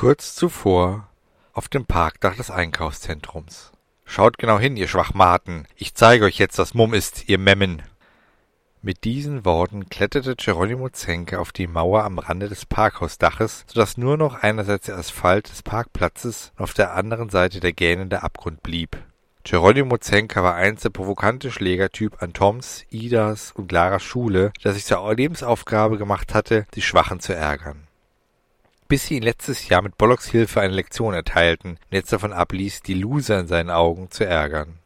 Kurz zuvor auf dem Parkdach des Einkaufszentrums. Schaut genau hin, ihr Schwachmaten. Ich zeige euch jetzt, was Mumm ist, ihr Memmen. Mit diesen Worten kletterte Geronimo Zenke auf die Mauer am Rande des Parkhausdaches, so dass nur noch einerseits der Asphalt des Parkplatzes und auf der anderen Seite der gähnende Abgrund blieb. Geronimo Zenker war einst der provokante Schlägertyp an Toms, Idas und Laras Schule, der sich zur Lebensaufgabe gemacht hatte, die Schwachen zu ärgern bis sie ihn letztes Jahr mit Bollocks Hilfe eine Lektion erteilten und jetzt davon abließ, die Loser in seinen Augen zu ärgern.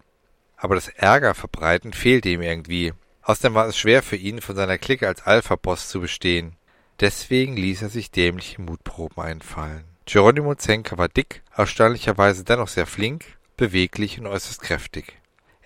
Aber das Ärger verbreiten fehlte ihm irgendwie. Außerdem war es schwer für ihn, von seiner Clique als Alpha-Boss zu bestehen. Deswegen ließ er sich dämliche Mutproben einfallen. Geronimo Zenker war dick, erstaunlicherweise dennoch sehr flink, beweglich und äußerst kräftig.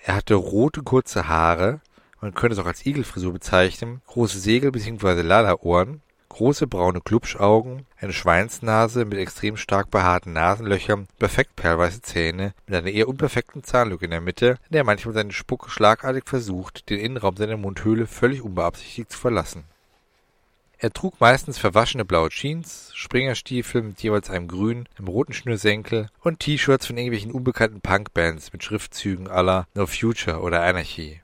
Er hatte rote kurze Haare, man könnte es auch als Igelfrisur bezeichnen, große Segel bzw. Lala-Ohren große braune Glubschaugen, eine Schweinsnase mit extrem stark behaarten Nasenlöchern, perfekt perlweiße Zähne, mit einer eher unperfekten Zahnlücke in der Mitte, in der er manchmal seine Spucke schlagartig versucht, den Innenraum seiner Mundhöhle völlig unbeabsichtigt zu verlassen. Er trug meistens verwaschene blaue Jeans, Springerstiefel mit jeweils einem grünen, einem roten Schnürsenkel und T-Shirts von irgendwelchen unbekannten Punkbands mit Schriftzügen aller No Future oder Anarchy.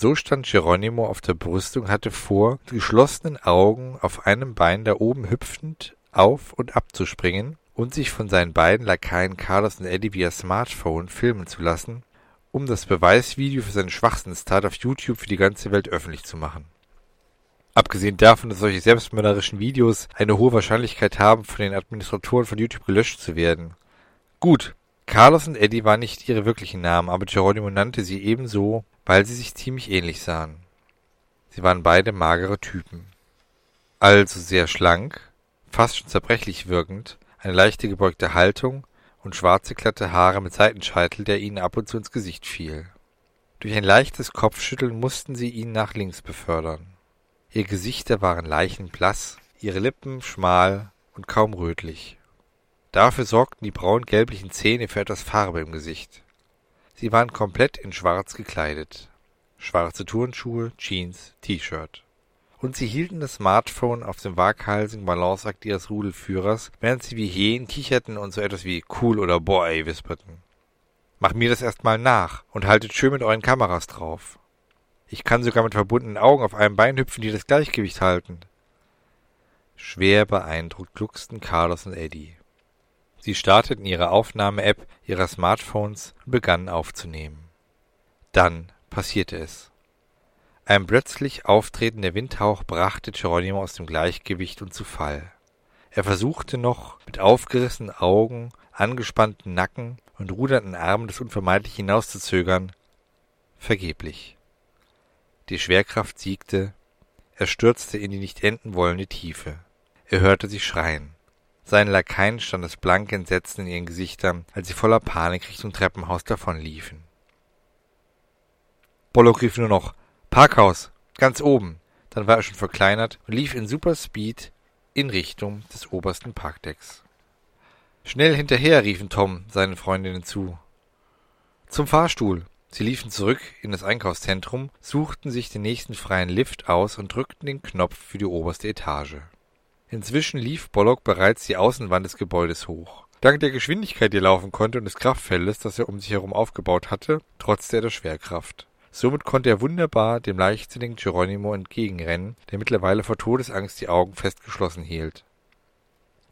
So stand Geronimo auf der Brüstung und hatte vor, mit geschlossenen Augen auf einem Bein da oben hüpfend auf und ab zu springen und sich von seinen beiden Lakaien Carlos und Eddie via Smartphone filmen zu lassen, um das Beweisvideo für seine Schwachsinnstat auf YouTube für die ganze Welt öffentlich zu machen. Abgesehen davon, dass solche selbstmörderischen Videos eine hohe Wahrscheinlichkeit haben, von den Administratoren von YouTube gelöscht zu werden. Gut, Carlos und Eddie waren nicht ihre wirklichen Namen, aber Geronimo nannte sie ebenso, weil sie sich ziemlich ähnlich sahen. Sie waren beide magere Typen. Also sehr schlank, fast schon zerbrechlich wirkend, eine leichte gebeugte Haltung und schwarze glatte Haare mit Seitenscheitel, der ihnen ab und zu ins Gesicht fiel. Durch ein leichtes Kopfschütteln mussten sie ihn nach links befördern. Ihr Gesichter waren leichenblass, ihre Lippen schmal und kaum rötlich. Dafür sorgten die braun-gelblichen Zähne für etwas Farbe im Gesicht. Sie waren komplett in schwarz gekleidet. Schwarze Turnschuhe, Jeans, T-Shirt. Und sie hielten das Smartphone auf dem waghalsigen Balanceakt ihres Rudelführers, während sie wie Hähen kicherten und so etwas wie cool oder boy wisperten. Mach mir das erstmal nach und haltet schön mit euren Kameras drauf. Ich kann sogar mit verbundenen Augen auf einem Bein hüpfen, die das Gleichgewicht halten. Schwer beeindruckt glucksten Carlos und Eddie. Sie starteten ihre Aufnahme-App ihrer Smartphones und begannen aufzunehmen. Dann passierte es. Ein plötzlich auftretender Windhauch brachte Geronimo aus dem Gleichgewicht und zu Fall. Er versuchte noch, mit aufgerissenen Augen, angespannten Nacken und rudernden Armen das unvermeidlich hinauszuzögern. Vergeblich. Die Schwerkraft siegte, er stürzte in die nicht enden wollende Tiefe. Er hörte sie schreien. Seinen Lakaien stand das blanke Entsetzen in ihren Gesichtern, als sie voller Panik Richtung Treppenhaus davonliefen. Bollock rief nur noch Parkhaus, ganz oben. Dann war er schon verkleinert und lief in Superspeed in Richtung des obersten Parkdecks. Schnell hinterher, riefen Tom seinen Freundinnen zu. Zum Fahrstuhl. Sie liefen zurück in das Einkaufszentrum, suchten sich den nächsten freien Lift aus und drückten den Knopf für die oberste Etage. Inzwischen lief Bollock bereits die Außenwand des Gebäudes hoch. Dank der Geschwindigkeit, die er laufen konnte, und des Kraftfeldes, das er um sich herum aufgebaut hatte, trotzte er der Schwerkraft. Somit konnte er wunderbar dem leichtsinnigen Geronimo entgegenrennen, der mittlerweile vor Todesangst die Augen fest geschlossen hielt.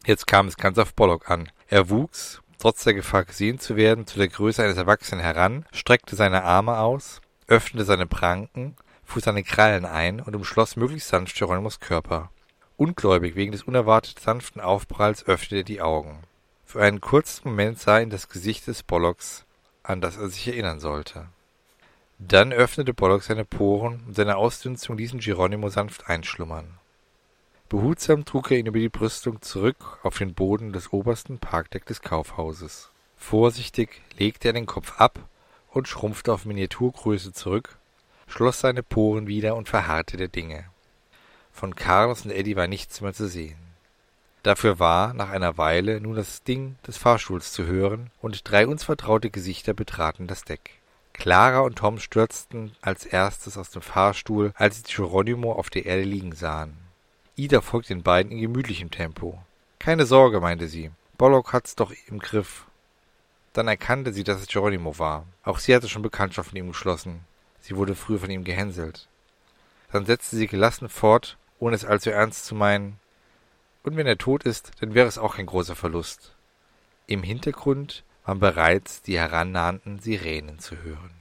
Jetzt kam es ganz auf Bollock an. Er wuchs, trotz der Gefahr gesehen zu werden, zu der Größe eines Erwachsenen heran, streckte seine Arme aus, öffnete seine Pranken, fuhr seine Krallen ein und umschloss möglichst sanft Geronimos Körper. Ungläubig wegen des unerwartet sanften Aufpralls öffnete er die Augen. Für einen kurzen Moment sah ihn das Gesicht des Bollocks, an das er sich erinnern sollte. Dann öffnete Bollock seine Poren und seine Ausdünstung ließen Geronimo sanft einschlummern. Behutsam trug er ihn über die Brüstung zurück auf den Boden des obersten Parkdeck des Kaufhauses. Vorsichtig legte er den Kopf ab und schrumpfte auf Miniaturgröße zurück, schloss seine Poren wieder und verharrte der Dinge. Von Carlos und Eddie war nichts mehr zu sehen. Dafür war nach einer Weile nun das Ding des Fahrstuhls zu hören, und drei uns vertraute Gesichter betraten das Deck. Clara und Tom stürzten als erstes aus dem Fahrstuhl, als sie Geronimo auf der Erde liegen sahen. Ida folgte den beiden in gemütlichem Tempo. Keine Sorge, meinte sie. Bollock hat's doch im Griff. Dann erkannte sie, dass es Geronimo war. Auch sie hatte schon Bekanntschaft mit ihm geschlossen. Sie wurde früher von ihm gehänselt. Dann setzte sie gelassen fort, ohne es allzu ernst zu meinen. Und wenn er tot ist, dann wäre es auch kein großer Verlust. Im Hintergrund waren bereits die herannahenden Sirenen zu hören.